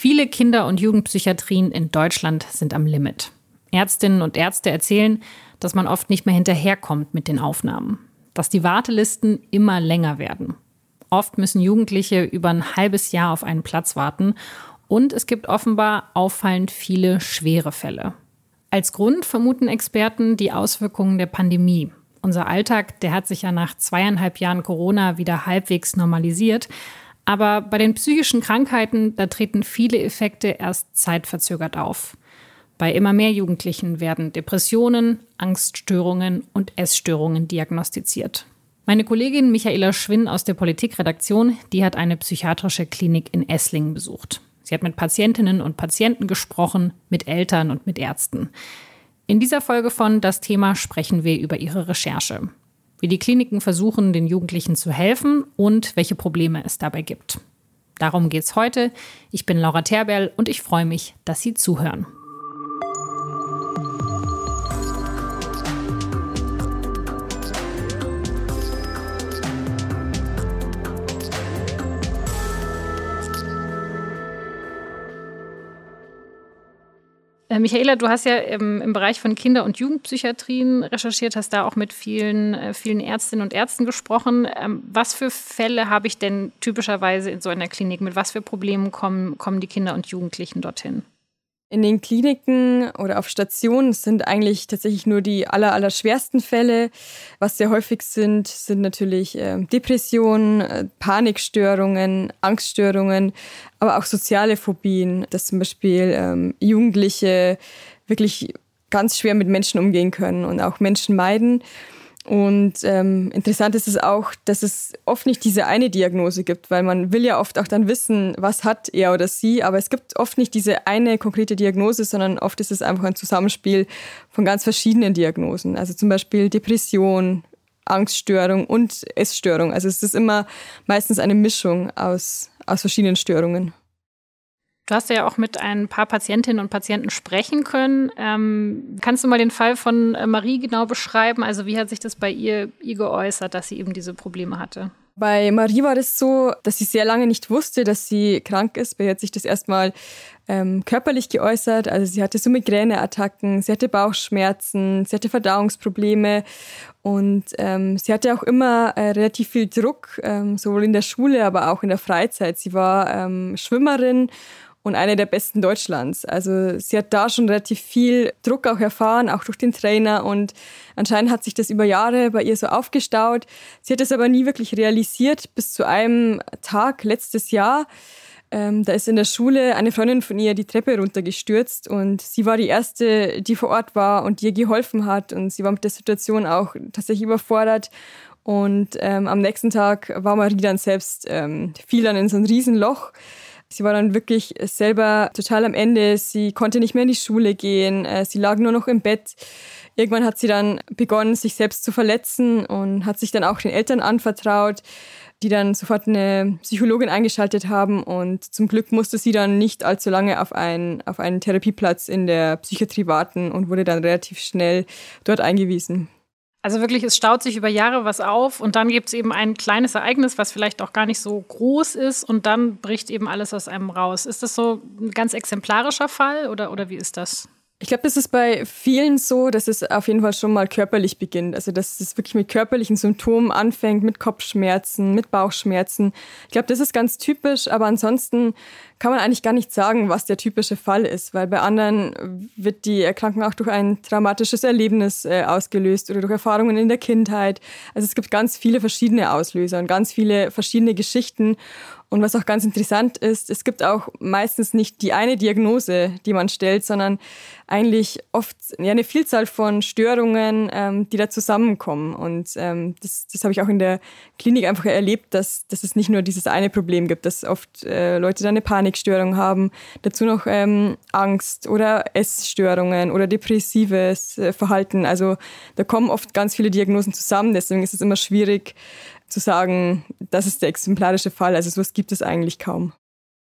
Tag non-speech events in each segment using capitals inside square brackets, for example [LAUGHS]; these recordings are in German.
Viele Kinder- und Jugendpsychiatrien in Deutschland sind am Limit. Ärztinnen und Ärzte erzählen, dass man oft nicht mehr hinterherkommt mit den Aufnahmen, dass die Wartelisten immer länger werden. Oft müssen Jugendliche über ein halbes Jahr auf einen Platz warten und es gibt offenbar auffallend viele schwere Fälle. Als Grund vermuten Experten die Auswirkungen der Pandemie. Unser Alltag, der hat sich ja nach zweieinhalb Jahren Corona wieder halbwegs normalisiert. Aber bei den psychischen Krankheiten, da treten viele Effekte erst zeitverzögert auf. Bei immer mehr Jugendlichen werden Depressionen, Angststörungen und Essstörungen diagnostiziert. Meine Kollegin Michaela Schwinn aus der Politikredaktion, die hat eine psychiatrische Klinik in Esslingen besucht. Sie hat mit Patientinnen und Patienten gesprochen, mit Eltern und mit Ärzten. In dieser Folge von Das Thema sprechen wir über ihre Recherche. Wie die Kliniken versuchen, den Jugendlichen zu helfen und welche Probleme es dabei gibt. Darum geht es heute. Ich bin Laura Terberl und ich freue mich, dass Sie zuhören. Michaela, du hast ja im, im, Bereich von Kinder- und Jugendpsychiatrien recherchiert, hast da auch mit vielen, äh, vielen Ärztinnen und Ärzten gesprochen. Ähm, was für Fälle habe ich denn typischerweise in so einer Klinik? Mit was für Problemen kommen, kommen die Kinder und Jugendlichen dorthin? In den Kliniken oder auf Stationen sind eigentlich tatsächlich nur die aller, aller schwersten Fälle. Was sehr häufig sind, sind natürlich äh, Depressionen, äh, Panikstörungen, Angststörungen, aber auch soziale Phobien, dass zum Beispiel ähm, Jugendliche wirklich ganz schwer mit Menschen umgehen können und auch Menschen meiden. Und ähm, interessant ist es auch, dass es oft nicht diese eine Diagnose gibt, weil man will ja oft auch dann wissen, was hat er oder sie, aber es gibt oft nicht diese eine konkrete Diagnose, sondern oft ist es einfach ein Zusammenspiel von ganz verschiedenen Diagnosen. Also zum Beispiel Depression, Angststörung und Essstörung. Also es ist immer meistens eine Mischung aus, aus verschiedenen Störungen. Du hast ja auch mit ein paar Patientinnen und Patienten sprechen können. Ähm, kannst du mal den Fall von äh, Marie genau beschreiben? Also wie hat sich das bei ihr, ihr geäußert, dass sie eben diese Probleme hatte? Bei Marie war das so, dass sie sehr lange nicht wusste, dass sie krank ist. Bei ihr hat sich das erstmal ähm, körperlich geäußert. Also sie hatte so Migräneattacken, sie hatte Bauchschmerzen, sie hatte Verdauungsprobleme und ähm, sie hatte auch immer äh, relativ viel Druck, ähm, sowohl in der Schule, aber auch in der Freizeit. Sie war ähm, Schwimmerin und eine der besten Deutschlands. Also sie hat da schon relativ viel Druck auch erfahren, auch durch den Trainer und anscheinend hat sich das über Jahre bei ihr so aufgestaut. Sie hat es aber nie wirklich realisiert bis zu einem Tag letztes Jahr. Ähm, da ist in der Schule eine Freundin von ihr die Treppe runtergestürzt und sie war die erste, die vor Ort war und ihr geholfen hat und sie war mit der Situation auch tatsächlich überfordert. Und ähm, am nächsten Tag war Marie dann selbst, ähm, fiel dann in so ein Riesenloch. Sie war dann wirklich selber total am Ende. Sie konnte nicht mehr in die Schule gehen. Äh, sie lag nur noch im Bett. Irgendwann hat sie dann begonnen, sich selbst zu verletzen und hat sich dann auch den Eltern anvertraut, die dann sofort eine Psychologin eingeschaltet haben. Und zum Glück musste sie dann nicht allzu lange auf einen, auf einen Therapieplatz in der Psychiatrie warten und wurde dann relativ schnell dort eingewiesen. Also wirklich, es staut sich über Jahre was auf und dann gibt es eben ein kleines Ereignis, was vielleicht auch gar nicht so groß ist und dann bricht eben alles aus einem raus. Ist das so ein ganz exemplarischer Fall oder, oder wie ist das? Ich glaube, das ist bei vielen so, dass es auf jeden Fall schon mal körperlich beginnt. Also, dass es wirklich mit körperlichen Symptomen anfängt, mit Kopfschmerzen, mit Bauchschmerzen. Ich glaube, das ist ganz typisch, aber ansonsten kann man eigentlich gar nicht sagen, was der typische Fall ist, weil bei anderen wird die Erkrankung auch durch ein traumatisches Erlebnis äh, ausgelöst oder durch Erfahrungen in der Kindheit. Also es gibt ganz viele verschiedene Auslöser und ganz viele verschiedene Geschichten. Und was auch ganz interessant ist, es gibt auch meistens nicht die eine Diagnose, die man stellt, sondern eigentlich oft ja, eine Vielzahl von Störungen, ähm, die da zusammenkommen. Und ähm, das, das habe ich auch in der Klinik einfach erlebt, dass, dass es nicht nur dieses eine Problem gibt, dass oft äh, Leute da eine Panikstörung haben, dazu noch ähm, Angst oder Essstörungen oder depressives äh, Verhalten. Also da kommen oft ganz viele Diagnosen zusammen, deswegen ist es immer schwierig, zu sagen, das ist der exemplarische Fall. Also sowas gibt es eigentlich kaum.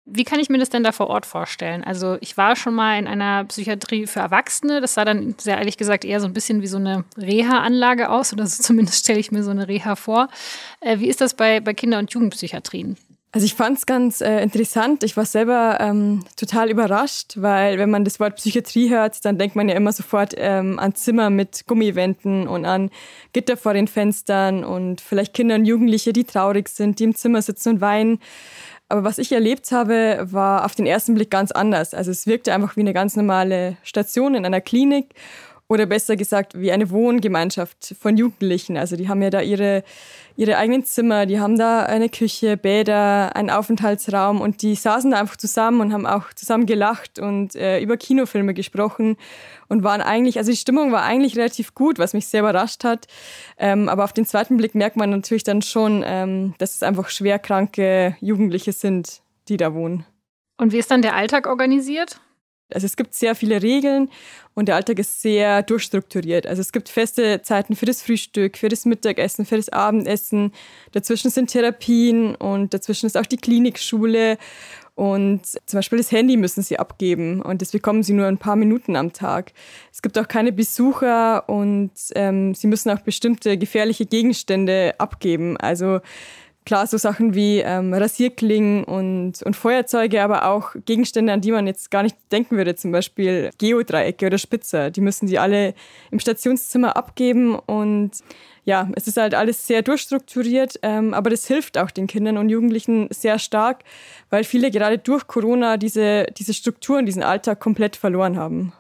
Wie kann ich mir das denn da vor Ort vorstellen? Also ich war schon mal in einer Psychiatrie für Erwachsene. Das sah dann sehr ehrlich gesagt eher so ein bisschen wie so eine Reha-Anlage aus oder so [LAUGHS] zumindest stelle ich mir so eine Reha vor. Äh, wie ist das bei, bei Kinder- und Jugendpsychiatrien? Also ich fand es ganz äh, interessant. Ich war selber ähm, total überrascht, weil wenn man das Wort Psychiatrie hört, dann denkt man ja immer sofort ähm, an Zimmer mit Gummiwänden und an Gitter vor den Fenstern und vielleicht Kinder und Jugendliche, die traurig sind, die im Zimmer sitzen und weinen. Aber was ich erlebt habe, war auf den ersten Blick ganz anders. Also es wirkte einfach wie eine ganz normale Station in einer Klinik oder besser gesagt wie eine Wohngemeinschaft von Jugendlichen. Also die haben ja da ihre, ihre eigenen Zimmer, die haben da eine Küche, Bäder, einen Aufenthaltsraum und die saßen da einfach zusammen und haben auch zusammen gelacht und äh, über Kinofilme gesprochen und waren eigentlich, also die Stimmung war eigentlich relativ gut, was mich sehr überrascht hat. Ähm, aber auf den zweiten Blick merkt man natürlich dann schon, ähm, dass es einfach schwerkranke Jugendliche sind, die da wohnen. Und wie ist dann der Alltag organisiert? Also es gibt sehr viele Regeln und der Alltag ist sehr durchstrukturiert. Also es gibt feste Zeiten für das Frühstück, für das Mittagessen, für das Abendessen. Dazwischen sind Therapien und dazwischen ist auch die Klinikschule. Und zum Beispiel das Handy müssen sie abgeben und das bekommen sie nur ein paar Minuten am Tag. Es gibt auch keine Besucher und ähm, sie müssen auch bestimmte gefährliche Gegenstände abgeben. Also Klar, so Sachen wie ähm, Rasierklingen und, und Feuerzeuge, aber auch Gegenstände, an die man jetzt gar nicht denken würde, zum Beispiel Geodreiecke oder Spitzer. Die müssen die alle im Stationszimmer abgeben und ja, es ist halt alles sehr durchstrukturiert, ähm, aber das hilft auch den Kindern und Jugendlichen sehr stark, weil viele gerade durch Corona diese, diese Strukturen, diesen Alltag komplett verloren haben.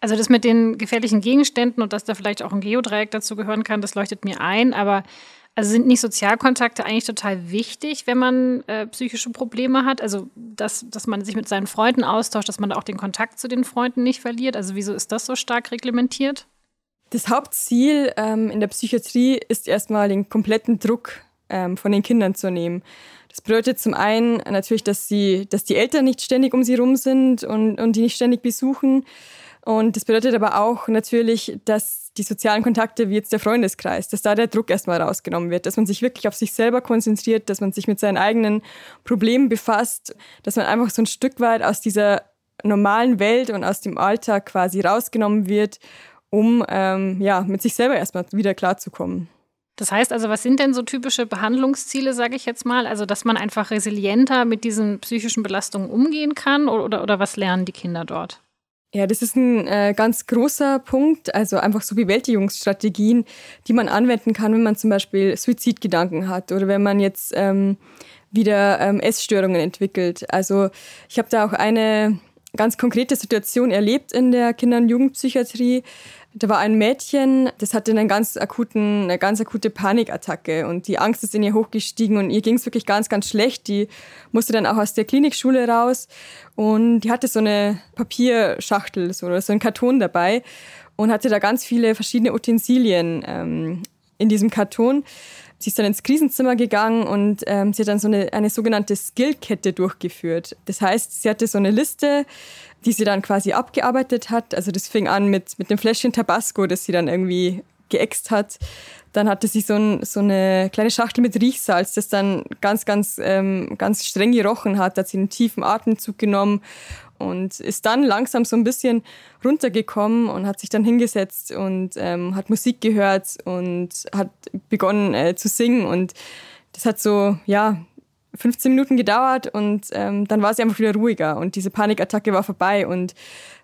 Also das mit den gefährlichen Gegenständen und dass da vielleicht auch ein Geodreieck dazu gehören kann, das leuchtet mir ein, aber also sind nicht Sozialkontakte eigentlich total wichtig, wenn man äh, psychische Probleme hat? Also, dass, dass man sich mit seinen Freunden austauscht, dass man auch den Kontakt zu den Freunden nicht verliert? Also, wieso ist das so stark reglementiert? Das Hauptziel ähm, in der Psychiatrie ist erstmal den kompletten Druck ähm, von den Kindern zu nehmen. Das bedeutet zum einen natürlich, dass, sie, dass die Eltern nicht ständig um sie rum sind und, und die nicht ständig besuchen. Und das bedeutet aber auch natürlich, dass die sozialen Kontakte, wie jetzt der Freundeskreis, dass da der Druck erstmal rausgenommen wird, dass man sich wirklich auf sich selber konzentriert, dass man sich mit seinen eigenen Problemen befasst, dass man einfach so ein Stück weit aus dieser normalen Welt und aus dem Alltag quasi rausgenommen wird, um ähm, ja, mit sich selber erstmal wieder klarzukommen. Das heißt also, was sind denn so typische Behandlungsziele, sage ich jetzt mal? Also, dass man einfach resilienter mit diesen psychischen Belastungen umgehen kann oder, oder, oder was lernen die Kinder dort? Ja, das ist ein äh, ganz großer Punkt, also einfach so Bewältigungsstrategien, die man anwenden kann, wenn man zum Beispiel Suizidgedanken hat oder wenn man jetzt ähm, wieder ähm, Essstörungen entwickelt. Also ich habe da auch eine ganz konkrete Situation erlebt in der Kinder- und Jugendpsychiatrie. Da war ein Mädchen, das hatte einen ganz akuten, eine ganz akute Panikattacke und die Angst ist in ihr hochgestiegen und ihr ging es wirklich ganz, ganz schlecht. Die musste dann auch aus der Klinikschule raus und die hatte so eine Papierschachtel so, oder so einen Karton dabei und hatte da ganz viele verschiedene Utensilien ähm, in diesem Karton. Sie ist dann ins Krisenzimmer gegangen und ähm, sie hat dann so eine, eine sogenannte Skillkette durchgeführt. Das heißt, sie hatte so eine Liste, die sie dann quasi abgearbeitet hat. Also das fing an mit, mit dem Fläschchen Tabasco, das sie dann irgendwie geäxt hat. Dann hatte sie so, ein, so, eine kleine Schachtel mit Riechsalz, das dann ganz, ganz, ähm, ganz streng gerochen hat. Da hat sie einen tiefen Atemzug genommen und ist dann langsam so ein bisschen runtergekommen und hat sich dann hingesetzt und ähm, hat Musik gehört und hat begonnen äh, zu singen und das hat so, ja, 15 Minuten gedauert und ähm, dann war sie einfach wieder ruhiger und diese Panikattacke war vorbei und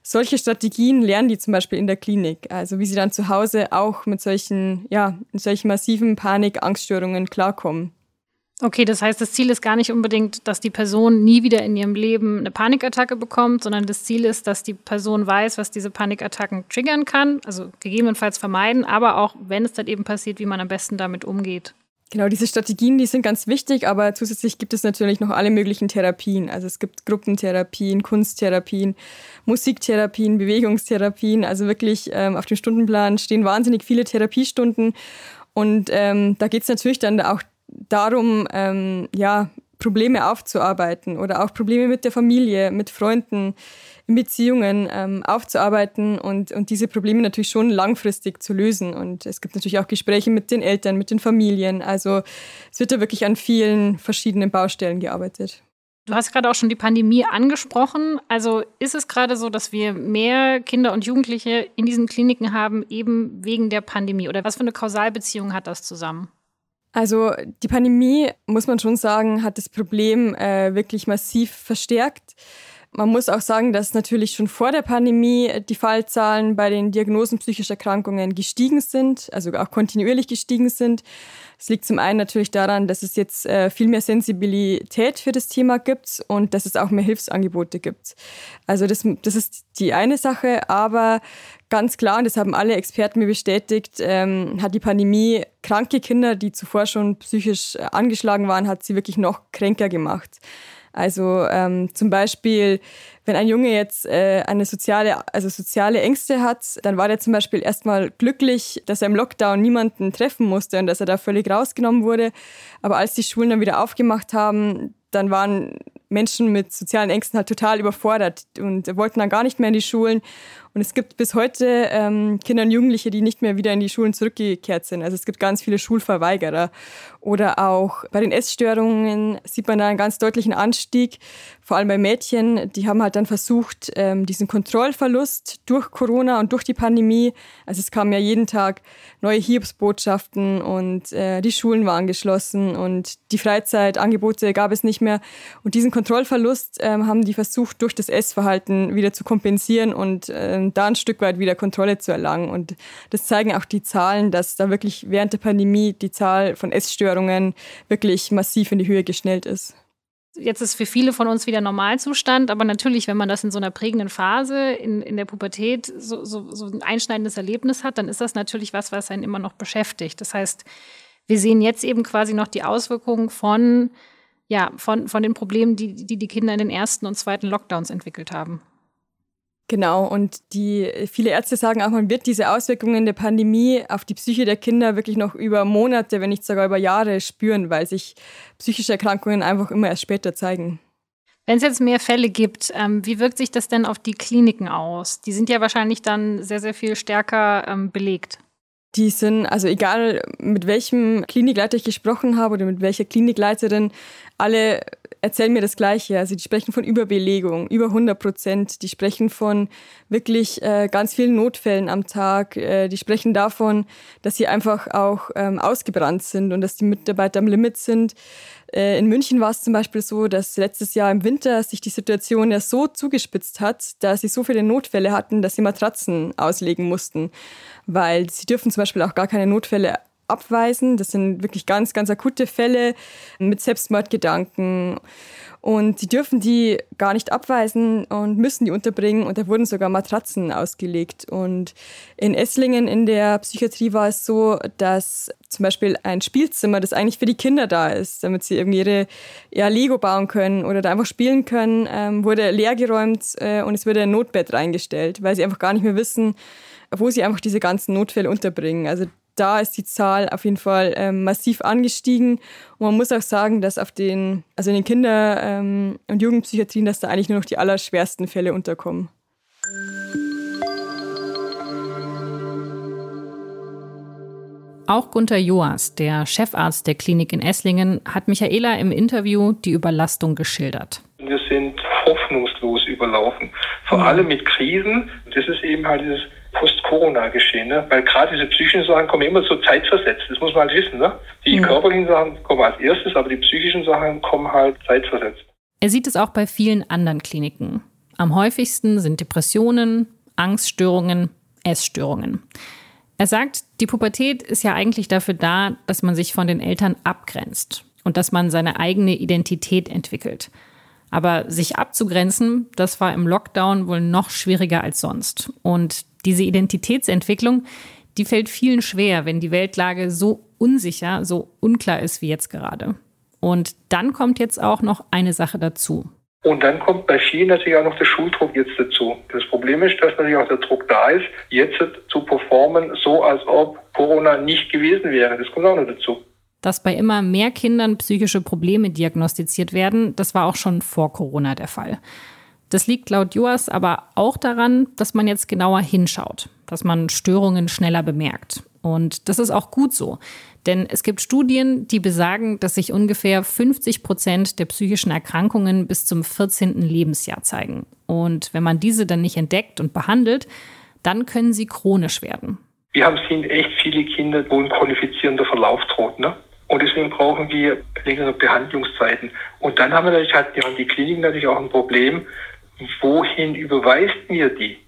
solche Strategien lernen die zum Beispiel in der Klinik, also wie sie dann zu Hause auch mit solchen, ja, solchen massiven Panik, Angststörungen klarkommen. Okay, das heißt, das Ziel ist gar nicht unbedingt, dass die Person nie wieder in ihrem Leben eine Panikattacke bekommt, sondern das Ziel ist, dass die Person weiß, was diese Panikattacken triggern kann, also gegebenenfalls vermeiden, aber auch, wenn es dann eben passiert, wie man am besten damit umgeht. Genau, diese Strategien, die sind ganz wichtig, aber zusätzlich gibt es natürlich noch alle möglichen Therapien. Also es gibt Gruppentherapien, Kunsttherapien, Musiktherapien, Bewegungstherapien. Also wirklich ähm, auf dem Stundenplan stehen wahnsinnig viele Therapiestunden. Und ähm, da geht es natürlich dann auch darum, ähm, ja, Probleme aufzuarbeiten oder auch Probleme mit der Familie, mit Freunden, in Beziehungen ähm, aufzuarbeiten und, und diese Probleme natürlich schon langfristig zu lösen. Und es gibt natürlich auch Gespräche mit den Eltern, mit den Familien. Also es wird da wirklich an vielen verschiedenen Baustellen gearbeitet. Du hast gerade auch schon die Pandemie angesprochen. Also ist es gerade so, dass wir mehr Kinder und Jugendliche in diesen Kliniken haben, eben wegen der Pandemie? Oder was für eine Kausalbeziehung hat das zusammen? Also die Pandemie, muss man schon sagen, hat das Problem äh, wirklich massiv verstärkt. Man muss auch sagen, dass natürlich schon vor der Pandemie die Fallzahlen bei den Diagnosen psychischer Erkrankungen gestiegen sind, also auch kontinuierlich gestiegen sind. Es liegt zum einen natürlich daran, dass es jetzt äh, viel mehr Sensibilität für das Thema gibt und dass es auch mehr Hilfsangebote gibt. Also das, das ist die eine Sache, aber ganz klar, und das haben alle Experten mir bestätigt, ähm, hat die Pandemie kranke Kinder, die zuvor schon psychisch angeschlagen waren, hat sie wirklich noch kränker gemacht. Also ähm, zum Beispiel, wenn ein Junge jetzt äh, eine soziale, also soziale Ängste hat, dann war der zum Beispiel erstmal glücklich, dass er im Lockdown niemanden treffen musste und dass er da völlig rausgenommen wurde. Aber als die Schulen dann wieder aufgemacht haben, dann waren Menschen mit sozialen Ängsten halt total überfordert und wollten dann gar nicht mehr in die Schulen. Und es gibt bis heute ähm, Kinder und Jugendliche, die nicht mehr wieder in die Schulen zurückgekehrt sind. Also es gibt ganz viele Schulverweigerer. Oder auch bei den Essstörungen sieht man da einen ganz deutlichen Anstieg, vor allem bei Mädchen. Die haben halt dann versucht, ähm, diesen Kontrollverlust durch Corona und durch die Pandemie, also es kamen ja jeden Tag neue Hiobsbotschaften und äh, die Schulen waren geschlossen und die Freizeitangebote gab es nicht mehr. Und diesen Kontrollverlust ähm, haben die versucht, durch das Essverhalten wieder zu kompensieren und ähm, da ein Stück weit wieder Kontrolle zu erlangen. Und das zeigen auch die Zahlen, dass da wirklich während der Pandemie die Zahl von Essstörungen wirklich massiv in die Höhe geschnellt ist. Jetzt ist für viele von uns wieder Normalzustand, aber natürlich, wenn man das in so einer prägenden Phase in, in der Pubertät so, so, so ein einschneidendes Erlebnis hat, dann ist das natürlich was, was einen immer noch beschäftigt. Das heißt, wir sehen jetzt eben quasi noch die Auswirkungen von ja, von, von den Problemen, die, die die Kinder in den ersten und zweiten Lockdowns entwickelt haben. Genau, und die viele Ärzte sagen auch, man wird diese Auswirkungen der Pandemie auf die Psyche der Kinder wirklich noch über Monate, wenn nicht sogar über Jahre spüren, weil sich psychische Erkrankungen einfach immer erst später zeigen. Wenn es jetzt mehr Fälle gibt, ähm, wie wirkt sich das denn auf die Kliniken aus? Die sind ja wahrscheinlich dann sehr, sehr viel stärker ähm, belegt. Die sind, also egal mit welchem Klinikleiter ich gesprochen habe oder mit welcher Klinikleiterin, alle erzählen mir das Gleiche. Also die sprechen von Überbelegung, über 100 Prozent. Die sprechen von wirklich äh, ganz vielen Notfällen am Tag. Äh, die sprechen davon, dass sie einfach auch ähm, ausgebrannt sind und dass die Mitarbeiter am Limit sind. Äh, in München war es zum Beispiel so, dass letztes Jahr im Winter sich die Situation ja so zugespitzt hat, dass sie so viele Notfälle hatten, dass sie Matratzen auslegen mussten, weil sie dürfen zum Beispiel auch gar keine Notfälle abweisen. Das sind wirklich ganz, ganz akute Fälle mit Selbstmordgedanken. Und sie dürfen die gar nicht abweisen und müssen die unterbringen. Und da wurden sogar Matratzen ausgelegt. Und in Esslingen in der Psychiatrie war es so, dass zum Beispiel ein Spielzimmer, das eigentlich für die Kinder da ist, damit sie irgendwie ihre ja, Lego bauen können oder da einfach spielen können, ähm, wurde leergeräumt äh, und es wurde ein Notbett reingestellt, weil sie einfach gar nicht mehr wissen, wo sie einfach diese ganzen Notfälle unterbringen. Also da ist die Zahl auf jeden Fall ähm, massiv angestiegen. Und man muss auch sagen, dass auf den, also in den Kinder- ähm, und Jugendpsychiatrien, dass da eigentlich nur noch die allerschwersten Fälle unterkommen. Auch Gunther Joas, der Chefarzt der Klinik in Esslingen, hat Michaela im Interview die Überlastung geschildert. Wir sind hoffnungslos überlaufen, vor mhm. allem mit Krisen. Das ist eben halt dieses Post-Corona-Geschehen, ne? weil gerade diese psychischen Sachen kommen immer so zeitversetzt, das muss man halt wissen. Ne? Die mhm. körperlichen Sachen kommen als erstes, aber die psychischen Sachen kommen halt zeitversetzt. Er sieht es auch bei vielen anderen Kliniken. Am häufigsten sind Depressionen, Angststörungen, Essstörungen. Er sagt, die Pubertät ist ja eigentlich dafür da, dass man sich von den Eltern abgrenzt und dass man seine eigene Identität entwickelt. Aber sich abzugrenzen, das war im Lockdown wohl noch schwieriger als sonst. Und diese Identitätsentwicklung, die fällt vielen schwer, wenn die Weltlage so unsicher, so unklar ist wie jetzt gerade. Und dann kommt jetzt auch noch eine Sache dazu. Und dann kommt bei vielen natürlich auch noch der Schuldruck jetzt dazu. Das Problem ist, dass natürlich auch der Druck da ist, jetzt zu performen, so als ob Corona nicht gewesen wäre. Das kommt auch noch dazu. Dass bei immer mehr Kindern psychische Probleme diagnostiziert werden, das war auch schon vor Corona der Fall. Das liegt laut Joas aber auch daran, dass man jetzt genauer hinschaut, dass man Störungen schneller bemerkt. Und das ist auch gut so. Denn es gibt Studien, die besagen, dass sich ungefähr 50 Prozent der psychischen Erkrankungen bis zum 14. Lebensjahr zeigen. Und wenn man diese dann nicht entdeckt und behandelt, dann können sie chronisch werden. Wir haben sehen echt viele Kinder, wo ein qualifizierender Verlauf droht. Ne? Und deswegen brauchen wir längere Behandlungszeiten. Und dann haben wir natürlich, hat, haben die Kliniken natürlich auch ein Problem, wohin überweist mir die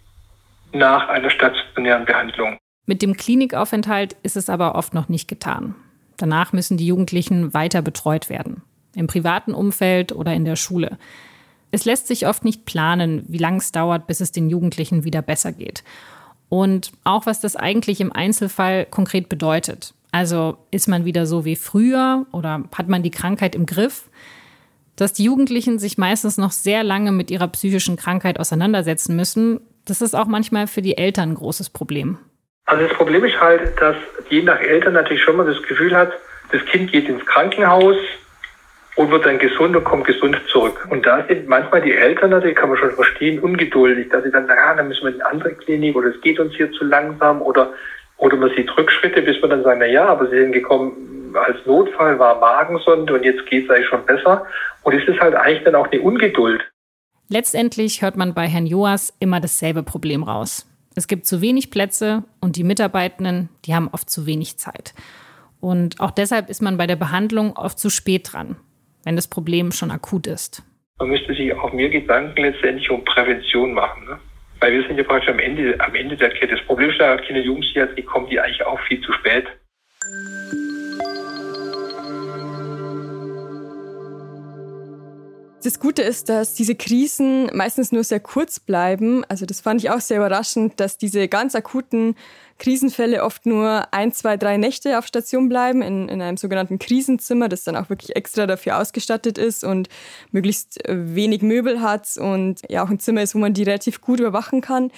nach einer stationären Behandlung? Mit dem Klinikaufenthalt ist es aber oft noch nicht getan. Danach müssen die Jugendlichen weiter betreut werden. Im privaten Umfeld oder in der Schule. Es lässt sich oft nicht planen, wie lange es dauert, bis es den Jugendlichen wieder besser geht. Und auch was das eigentlich im Einzelfall konkret bedeutet. Also ist man wieder so wie früher oder hat man die Krankheit im Griff? Dass die Jugendlichen sich meistens noch sehr lange mit ihrer psychischen Krankheit auseinandersetzen müssen, das ist auch manchmal für die Eltern ein großes Problem. Also das Problem ist halt, dass je nach Eltern natürlich schon mal das Gefühl hat, das Kind geht ins Krankenhaus, und wird dann gesund und kommt gesund zurück. Und da sind manchmal die Eltern natürlich, kann man schon verstehen, ungeduldig, dass sie dann sagen, ah, dann müssen wir in eine andere Klinik oder es geht uns hier zu langsam oder, oder man sieht Rückschritte, bis man dann sagt, na ja, aber sie sind gekommen als Notfall, war Magensonde und jetzt geht es eigentlich schon besser. Und es ist halt eigentlich dann auch eine Ungeduld. Letztendlich hört man bei Herrn Joas immer dasselbe Problem raus. Es gibt zu wenig Plätze und die Mitarbeitenden, die haben oft zu wenig Zeit. Und auch deshalb ist man bei der Behandlung oft zu spät dran wenn das Problem schon akut ist. Man müsste sich auch mehr Gedanken letztendlich um Prävention machen. Ne? Weil wir sind ja praktisch am Ende, am Ende der Kette. Das Problem ist ja, Kinder- und Jugendpsychiatrie kommen die eigentlich auch viel zu spät. Das Gute ist, dass diese Krisen meistens nur sehr kurz bleiben. Also das fand ich auch sehr überraschend, dass diese ganz akuten Krisenfälle oft nur ein, zwei, drei Nächte auf Station bleiben, in, in einem sogenannten Krisenzimmer, das dann auch wirklich extra dafür ausgestattet ist und möglichst äh, wenig Möbel hat und ja auch ein Zimmer ist, wo man die relativ gut überwachen kann.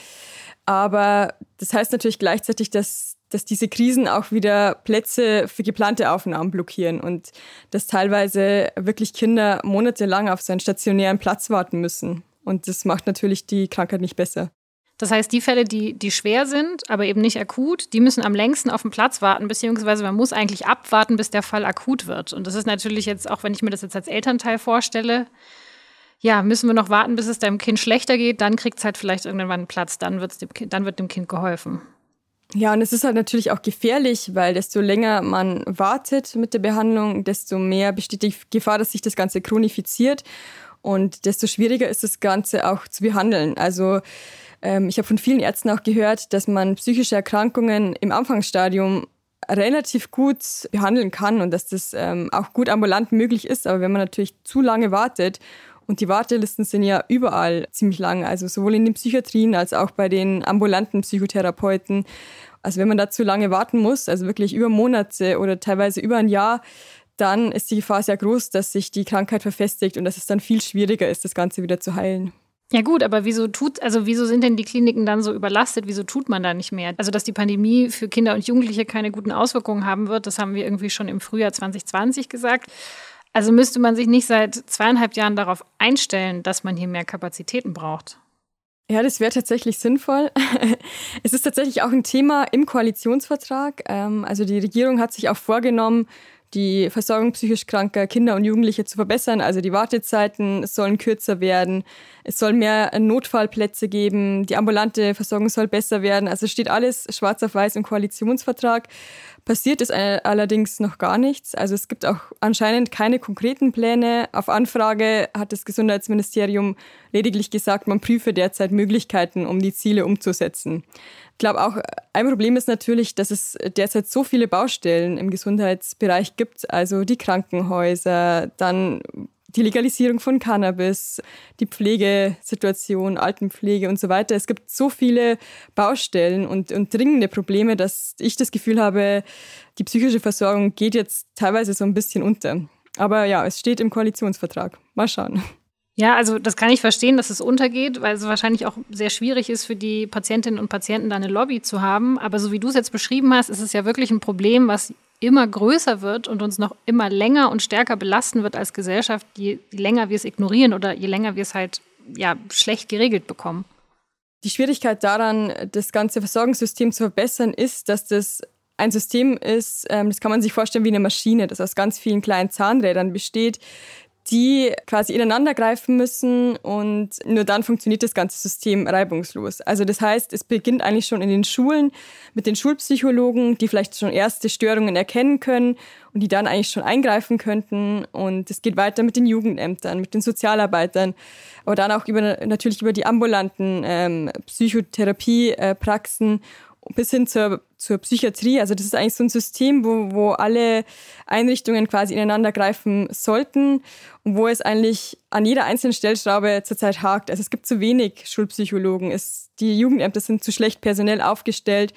Aber das heißt natürlich gleichzeitig, dass dass diese Krisen auch wieder Plätze für geplante Aufnahmen blockieren und dass teilweise wirklich Kinder monatelang auf so einen stationären Platz warten müssen. Und das macht natürlich die Krankheit nicht besser. Das heißt, die Fälle, die, die schwer sind, aber eben nicht akut, die müssen am längsten auf den Platz warten, beziehungsweise man muss eigentlich abwarten, bis der Fall akut wird. Und das ist natürlich jetzt, auch wenn ich mir das jetzt als Elternteil vorstelle, ja, müssen wir noch warten, bis es deinem Kind schlechter geht, dann kriegt es halt vielleicht irgendwann einen Platz, dann, wird's dem dann wird dem Kind geholfen. Ja, und es ist halt natürlich auch gefährlich, weil desto länger man wartet mit der Behandlung, desto mehr besteht die Gefahr, dass sich das Ganze chronifiziert und desto schwieriger ist das Ganze auch zu behandeln. Also ähm, ich habe von vielen Ärzten auch gehört, dass man psychische Erkrankungen im Anfangsstadium relativ gut behandeln kann und dass das ähm, auch gut ambulant möglich ist. Aber wenn man natürlich zu lange wartet und die Wartelisten sind ja überall ziemlich lang, also sowohl in den Psychiatrien als auch bei den ambulanten Psychotherapeuten. Also wenn man da zu lange warten muss, also wirklich über Monate oder teilweise über ein Jahr, dann ist die Gefahr sehr groß, dass sich die Krankheit verfestigt und dass es dann viel schwieriger ist, das Ganze wieder zu heilen. Ja gut, aber wieso tut, also wieso sind denn die Kliniken dann so überlastet? Wieso tut man da nicht mehr? Also dass die Pandemie für Kinder und Jugendliche keine guten Auswirkungen haben wird, das haben wir irgendwie schon im Frühjahr 2020 gesagt. Also müsste man sich nicht seit zweieinhalb Jahren darauf einstellen, dass man hier mehr Kapazitäten braucht. Ja, das wäre tatsächlich sinnvoll. [LAUGHS] es ist tatsächlich auch ein Thema im Koalitionsvertrag. Ähm, also die Regierung hat sich auch vorgenommen, die Versorgung psychisch kranker Kinder und Jugendliche zu verbessern. Also die Wartezeiten sollen kürzer werden. Es soll mehr Notfallplätze geben. Die ambulante Versorgung soll besser werden. Also steht alles schwarz auf weiß im Koalitionsvertrag. Passiert ist allerdings noch gar nichts. Also es gibt auch anscheinend keine konkreten Pläne. Auf Anfrage hat das Gesundheitsministerium lediglich gesagt, man prüfe derzeit Möglichkeiten, um die Ziele umzusetzen. Ich glaube auch, ein Problem ist natürlich, dass es derzeit so viele Baustellen im Gesundheitsbereich gibt, also die Krankenhäuser, dann die Legalisierung von Cannabis, die Pflegesituation, Altenpflege und so weiter. Es gibt so viele Baustellen und, und dringende Probleme, dass ich das Gefühl habe, die psychische Versorgung geht jetzt teilweise so ein bisschen unter. Aber ja, es steht im Koalitionsvertrag. Mal schauen. Ja, also das kann ich verstehen, dass es untergeht, weil es wahrscheinlich auch sehr schwierig ist für die Patientinnen und Patienten, da eine Lobby zu haben. Aber so wie du es jetzt beschrieben hast, ist es ja wirklich ein Problem, was immer größer wird und uns noch immer länger und stärker belasten wird als Gesellschaft, je länger wir es ignorieren oder je länger wir es halt ja schlecht geregelt bekommen. Die Schwierigkeit daran, das ganze Versorgungssystem zu verbessern, ist, dass das ein System ist, ähm, das kann man sich vorstellen wie eine Maschine, das aus ganz vielen kleinen Zahnrädern besteht, die quasi ineinander greifen müssen und nur dann funktioniert das ganze System reibungslos. Also das heißt, es beginnt eigentlich schon in den Schulen mit den Schulpsychologen, die vielleicht schon erste Störungen erkennen können und die dann eigentlich schon eingreifen könnten. Und es geht weiter mit den Jugendämtern, mit den Sozialarbeitern, aber dann auch über, natürlich über die ambulanten ähm, Psychotherapiepraxen bis hin zur, zur Psychiatrie. Also das ist eigentlich so ein System, wo, wo alle Einrichtungen quasi ineinander greifen sollten und wo es eigentlich an jeder einzelnen Stellschraube zurzeit hakt. Also es gibt zu wenig Schulpsychologen, es, die Jugendämter sind zu schlecht personell aufgestellt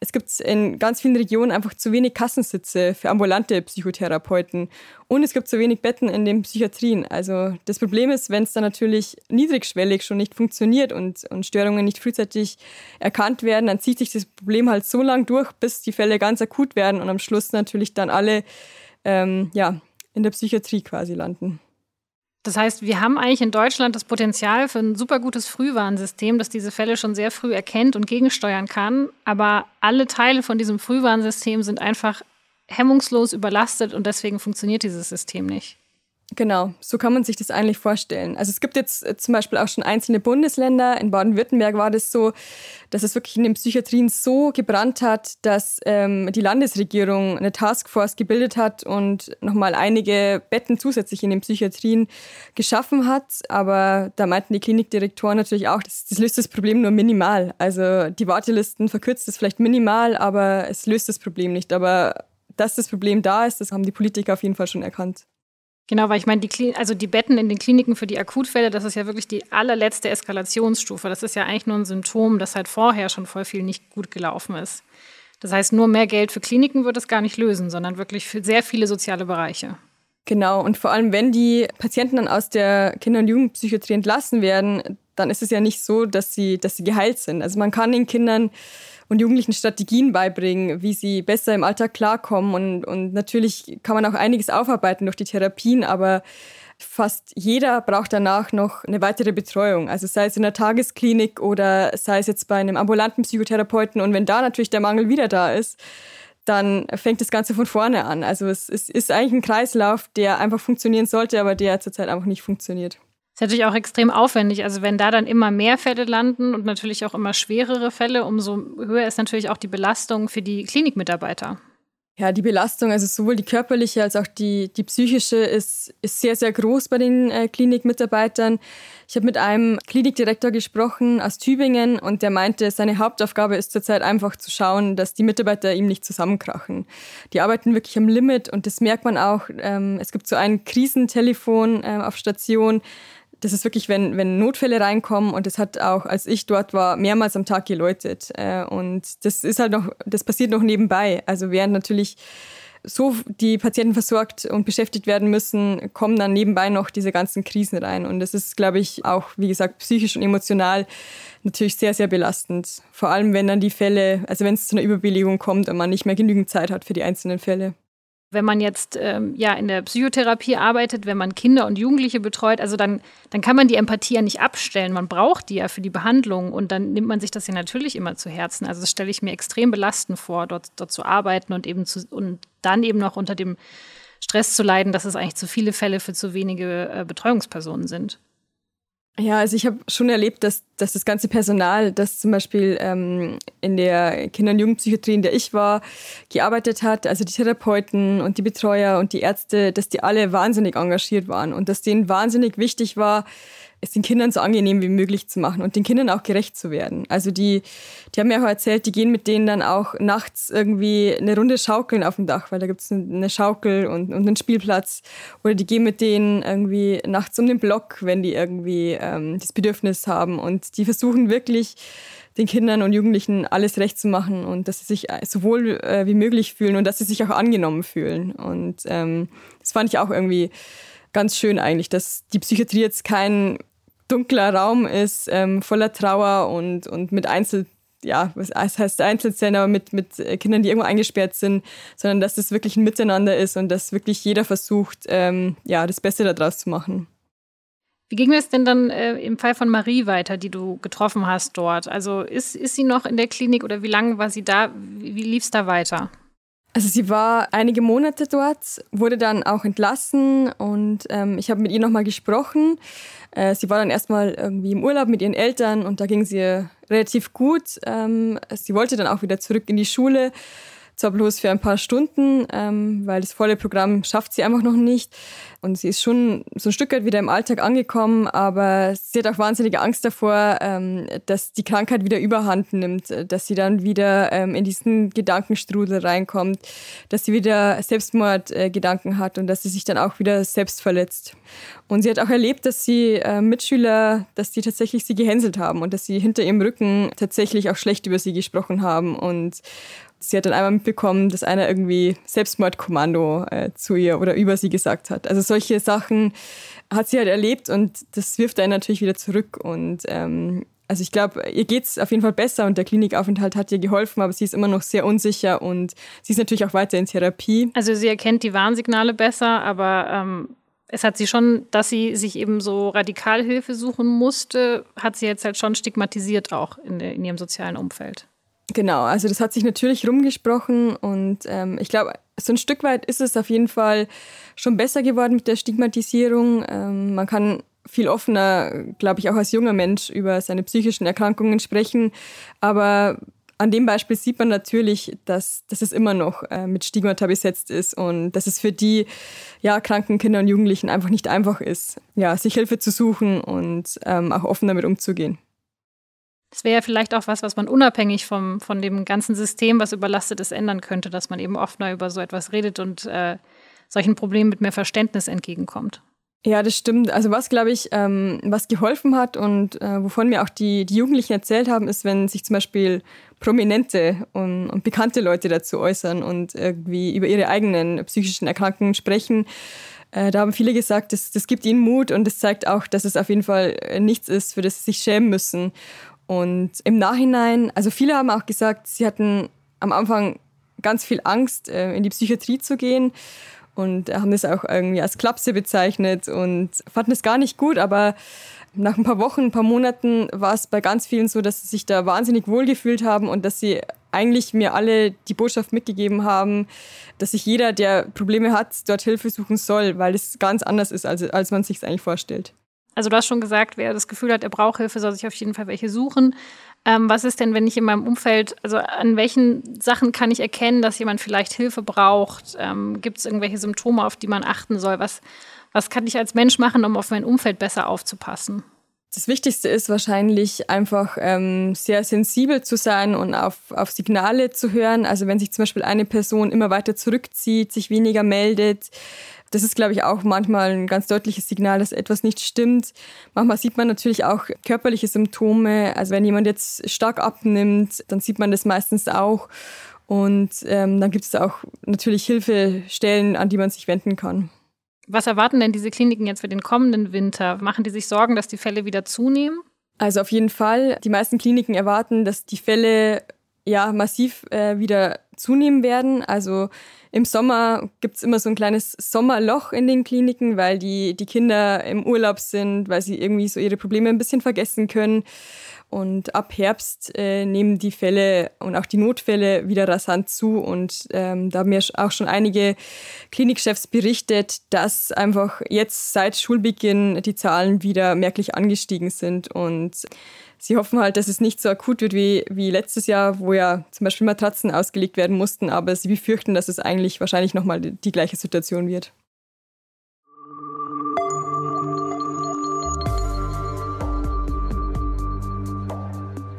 es gibt in ganz vielen Regionen einfach zu wenig Kassensitze für ambulante Psychotherapeuten und es gibt zu wenig Betten in den Psychiatrien. Also das Problem ist, wenn es dann natürlich niedrigschwellig schon nicht funktioniert und, und Störungen nicht frühzeitig erkannt werden, dann zieht sich das Problem halt so durch, bis die Fälle ganz akut werden und am Schluss natürlich dann alle ähm, ja, in der Psychiatrie quasi landen. Das heißt, wir haben eigentlich in Deutschland das Potenzial für ein super gutes Frühwarnsystem, das diese Fälle schon sehr früh erkennt und gegensteuern kann. Aber alle Teile von diesem Frühwarnsystem sind einfach hemmungslos überlastet und deswegen funktioniert dieses System nicht. Genau, so kann man sich das eigentlich vorstellen. Also es gibt jetzt äh, zum Beispiel auch schon einzelne Bundesländer. In Baden-Württemberg war das so, dass es wirklich in den Psychiatrien so gebrannt hat, dass ähm, die Landesregierung eine Taskforce gebildet hat und nochmal einige Betten zusätzlich in den Psychiatrien geschaffen hat. Aber da meinten die Klinikdirektoren natürlich auch, das, das löst das Problem nur minimal. Also die Wartelisten verkürzt es vielleicht minimal, aber es löst das Problem nicht. Aber dass das Problem da ist, das haben die Politiker auf jeden Fall schon erkannt. Genau, weil ich meine, die, also die Betten in den Kliniken für die Akutfälle, das ist ja wirklich die allerletzte Eskalationsstufe. Das ist ja eigentlich nur ein Symptom, dass halt vorher schon voll viel nicht gut gelaufen ist. Das heißt, nur mehr Geld für Kliniken wird es gar nicht lösen, sondern wirklich für sehr viele soziale Bereiche. Genau, und vor allem, wenn die Patienten dann aus der Kinder- und Jugendpsychiatrie entlassen werden, dann ist es ja nicht so, dass sie, dass sie geheilt sind. Also man kann den Kindern und Jugendlichen Strategien beibringen, wie sie besser im Alltag klarkommen. Und, und natürlich kann man auch einiges aufarbeiten durch die Therapien, aber fast jeder braucht danach noch eine weitere Betreuung. Also sei es in der Tagesklinik oder sei es jetzt bei einem ambulanten Psychotherapeuten. Und wenn da natürlich der Mangel wieder da ist, dann fängt das Ganze von vorne an. Also es, es ist eigentlich ein Kreislauf, der einfach funktionieren sollte, aber der zurzeit einfach nicht funktioniert. Ist natürlich auch extrem aufwendig. Also wenn da dann immer mehr Fälle landen und natürlich auch immer schwerere Fälle, umso höher ist natürlich auch die Belastung für die Klinikmitarbeiter. Ja, die Belastung, also sowohl die körperliche als auch die, die psychische, ist, ist sehr, sehr groß bei den äh, Klinikmitarbeitern. Ich habe mit einem Klinikdirektor gesprochen aus Tübingen und der meinte, seine Hauptaufgabe ist zurzeit einfach zu schauen, dass die Mitarbeiter ihm nicht zusammenkrachen. Die arbeiten wirklich am Limit und das merkt man auch. Ähm, es gibt so ein Krisentelefon ähm, auf Station, das ist wirklich, wenn, wenn Notfälle reinkommen und das hat auch, als ich dort war, mehrmals am Tag geläutet. Äh, und das ist halt noch, das passiert noch nebenbei. Also während natürlich so die Patienten versorgt und beschäftigt werden müssen, kommen dann nebenbei noch diese ganzen Krisen rein. Und das ist, glaube ich, auch, wie gesagt, psychisch und emotional natürlich sehr, sehr belastend. Vor allem, wenn dann die Fälle, also wenn es zu einer Überbelegung kommt und man nicht mehr genügend Zeit hat für die einzelnen Fälle. Wenn man jetzt ähm, ja in der Psychotherapie arbeitet, wenn man Kinder und Jugendliche betreut, also dann, dann kann man die Empathie ja nicht abstellen. Man braucht die ja für die Behandlung und dann nimmt man sich das ja natürlich immer zu Herzen. Also das stelle ich mir extrem belastend vor, dort, dort zu arbeiten und eben zu, und dann eben noch unter dem Stress zu leiden, dass es eigentlich zu viele Fälle für zu wenige äh, Betreuungspersonen sind. Ja, also ich habe schon erlebt, dass, dass das ganze Personal, das zum Beispiel ähm, in der Kinder- und Jugendpsychiatrie, in der ich war, gearbeitet hat, also die Therapeuten und die Betreuer und die Ärzte, dass die alle wahnsinnig engagiert waren und dass denen wahnsinnig wichtig war, es den Kindern so angenehm wie möglich zu machen und den Kindern auch gerecht zu werden. Also die, die haben mir auch erzählt, die gehen mit denen dann auch nachts irgendwie eine Runde schaukeln auf dem Dach, weil da gibt es eine Schaukel und, und einen Spielplatz. Oder die gehen mit denen irgendwie nachts um den Block, wenn die irgendwie ähm, das Bedürfnis haben. Und die versuchen wirklich, den Kindern und Jugendlichen alles recht zu machen und dass sie sich so wohl äh, wie möglich fühlen und dass sie sich auch angenommen fühlen. Und ähm, das fand ich auch irgendwie ganz schön eigentlich, dass die Psychiatrie jetzt kein dunkler Raum ist, ähm, voller Trauer und, und mit Einzel, ja, was heißt Einzelzellen, aber mit, mit Kindern, die irgendwo eingesperrt sind, sondern dass das wirklich ein Miteinander ist und dass wirklich jeder versucht, ähm, ja, das Beste daraus zu machen. Wie ging es denn dann äh, im Fall von Marie weiter, die du getroffen hast dort? Also ist, ist sie noch in der Klinik oder wie lange war sie da? Wie, wie lief es da weiter? Also sie war einige Monate dort, wurde dann auch entlassen und ähm, ich habe mit ihr nochmal gesprochen. Äh, sie war dann erstmal irgendwie im Urlaub mit ihren Eltern und da ging ihr relativ gut. Ähm, sie wollte dann auch wieder zurück in die Schule zwar bloß für ein paar Stunden, ähm, weil das volle Programm schafft sie einfach noch nicht. Und sie ist schon so ein Stück weit wieder im Alltag angekommen, aber sie hat auch wahnsinnige Angst davor, ähm, dass die Krankheit wieder überhand nimmt, dass sie dann wieder ähm, in diesen Gedankenstrudel reinkommt, dass sie wieder Selbstmordgedanken äh, hat und dass sie sich dann auch wieder selbst verletzt. Und sie hat auch erlebt, dass sie äh, Mitschüler, dass die tatsächlich sie gehänselt haben und dass sie hinter ihrem Rücken tatsächlich auch schlecht über sie gesprochen haben und Sie hat dann einmal mitbekommen, dass einer irgendwie Selbstmordkommando äh, zu ihr oder über sie gesagt hat. Also solche Sachen hat sie halt erlebt und das wirft einen natürlich wieder zurück. Und ähm, also ich glaube, ihr geht es auf jeden Fall besser und der Klinikaufenthalt hat ihr geholfen, aber sie ist immer noch sehr unsicher und sie ist natürlich auch weiter in Therapie. Also sie erkennt die Warnsignale besser, aber ähm, es hat sie schon, dass sie sich eben so Radikalhilfe suchen musste, hat sie jetzt halt schon stigmatisiert auch in, in ihrem sozialen Umfeld. Genau, also das hat sich natürlich rumgesprochen und ähm, ich glaube, so ein Stück weit ist es auf jeden Fall schon besser geworden mit der Stigmatisierung. Ähm, man kann viel offener, glaube ich, auch als junger Mensch über seine psychischen Erkrankungen sprechen. Aber an dem Beispiel sieht man natürlich, dass, dass es immer noch äh, mit Stigmata besetzt ist und dass es für die ja, kranken Kinder und Jugendlichen einfach nicht einfach ist, ja, sich Hilfe zu suchen und ähm, auch offen damit umzugehen. Das wäre ja vielleicht auch was, was man unabhängig vom, von dem ganzen System, was überlastet ist, ändern könnte, dass man eben offener über so etwas redet und äh, solchen Problemen mit mehr Verständnis entgegenkommt. Ja, das stimmt. Also was, glaube ich, ähm, was geholfen hat und äh, wovon mir auch die, die Jugendlichen erzählt haben, ist, wenn sich zum Beispiel prominente und, und bekannte Leute dazu äußern und irgendwie über ihre eigenen psychischen Erkrankungen sprechen. Äh, da haben viele gesagt, das, das gibt ihnen Mut und das zeigt auch, dass es auf jeden Fall nichts ist, für das sie sich schämen müssen. Und im Nachhinein, also viele haben auch gesagt, sie hatten am Anfang ganz viel Angst, äh, in die Psychiatrie zu gehen und haben das auch irgendwie als Klapse bezeichnet und fanden es gar nicht gut, aber nach ein paar Wochen, ein paar Monaten war es bei ganz vielen so, dass sie sich da wahnsinnig wohlgefühlt haben und dass sie eigentlich mir alle die Botschaft mitgegeben haben, dass sich jeder, der Probleme hat, dort Hilfe suchen soll, weil es ganz anders ist, als, als man sich es eigentlich vorstellt. Also du hast schon gesagt, wer das Gefühl hat, er braucht Hilfe, soll sich auf jeden Fall welche suchen. Ähm, was ist denn, wenn ich in meinem Umfeld, also an welchen Sachen kann ich erkennen, dass jemand vielleicht Hilfe braucht? Ähm, Gibt es irgendwelche Symptome, auf die man achten soll? Was, was kann ich als Mensch machen, um auf mein Umfeld besser aufzupassen? Das Wichtigste ist wahrscheinlich einfach ähm, sehr sensibel zu sein und auf, auf Signale zu hören. Also wenn sich zum Beispiel eine Person immer weiter zurückzieht, sich weniger meldet, das ist, glaube ich, auch manchmal ein ganz deutliches Signal, dass etwas nicht stimmt. Manchmal sieht man natürlich auch körperliche Symptome. Also wenn jemand jetzt stark abnimmt, dann sieht man das meistens auch. Und ähm, dann gibt es auch natürlich Hilfestellen, an die man sich wenden kann. Was erwarten denn diese Kliniken jetzt für den kommenden Winter? Machen die sich Sorgen, dass die Fälle wieder zunehmen? Also auf jeden Fall. Die meisten Kliniken erwarten, dass die Fälle ja massiv äh, wieder zunehmen werden. Also im Sommer gibt's immer so ein kleines Sommerloch in den Kliniken, weil die, die Kinder im Urlaub sind, weil sie irgendwie so ihre Probleme ein bisschen vergessen können. Und ab Herbst äh, nehmen die Fälle und auch die Notfälle wieder rasant zu. Und ähm, da haben mir auch schon einige Klinikchefs berichtet, dass einfach jetzt seit Schulbeginn die Zahlen wieder merklich angestiegen sind. Und sie hoffen halt, dass es nicht so akut wird wie, wie letztes Jahr, wo ja zum Beispiel Matratzen ausgelegt werden mussten, aber sie befürchten, dass es eigentlich wahrscheinlich nochmal die, die gleiche Situation wird.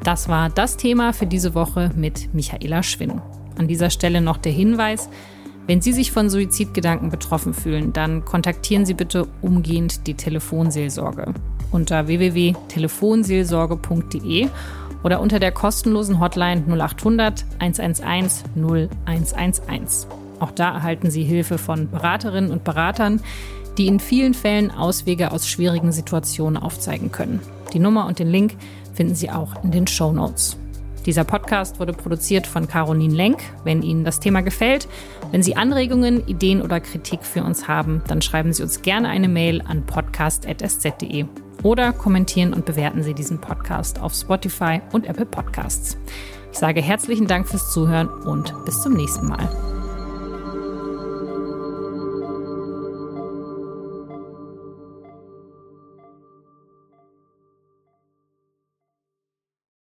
Das war das Thema für diese Woche mit Michaela Schwinn. An dieser Stelle noch der Hinweis, wenn Sie sich von Suizidgedanken betroffen fühlen, dann kontaktieren Sie bitte umgehend die Telefonseelsorge unter www.telefonseelsorge.de oder unter der kostenlosen Hotline 0800 111 0111. Auch da erhalten Sie Hilfe von Beraterinnen und Beratern, die in vielen Fällen Auswege aus schwierigen Situationen aufzeigen können. Die Nummer und den Link finden Sie auch in den Show Notes. Dieser Podcast wurde produziert von Caroline Lenk. Wenn Ihnen das Thema gefällt, wenn Sie Anregungen, Ideen oder Kritik für uns haben, dann schreiben Sie uns gerne eine Mail an podcast.sz.de oder kommentieren und bewerten Sie diesen Podcast auf Spotify und Apple Podcasts. Ich sage herzlichen Dank fürs Zuhören und bis zum nächsten Mal.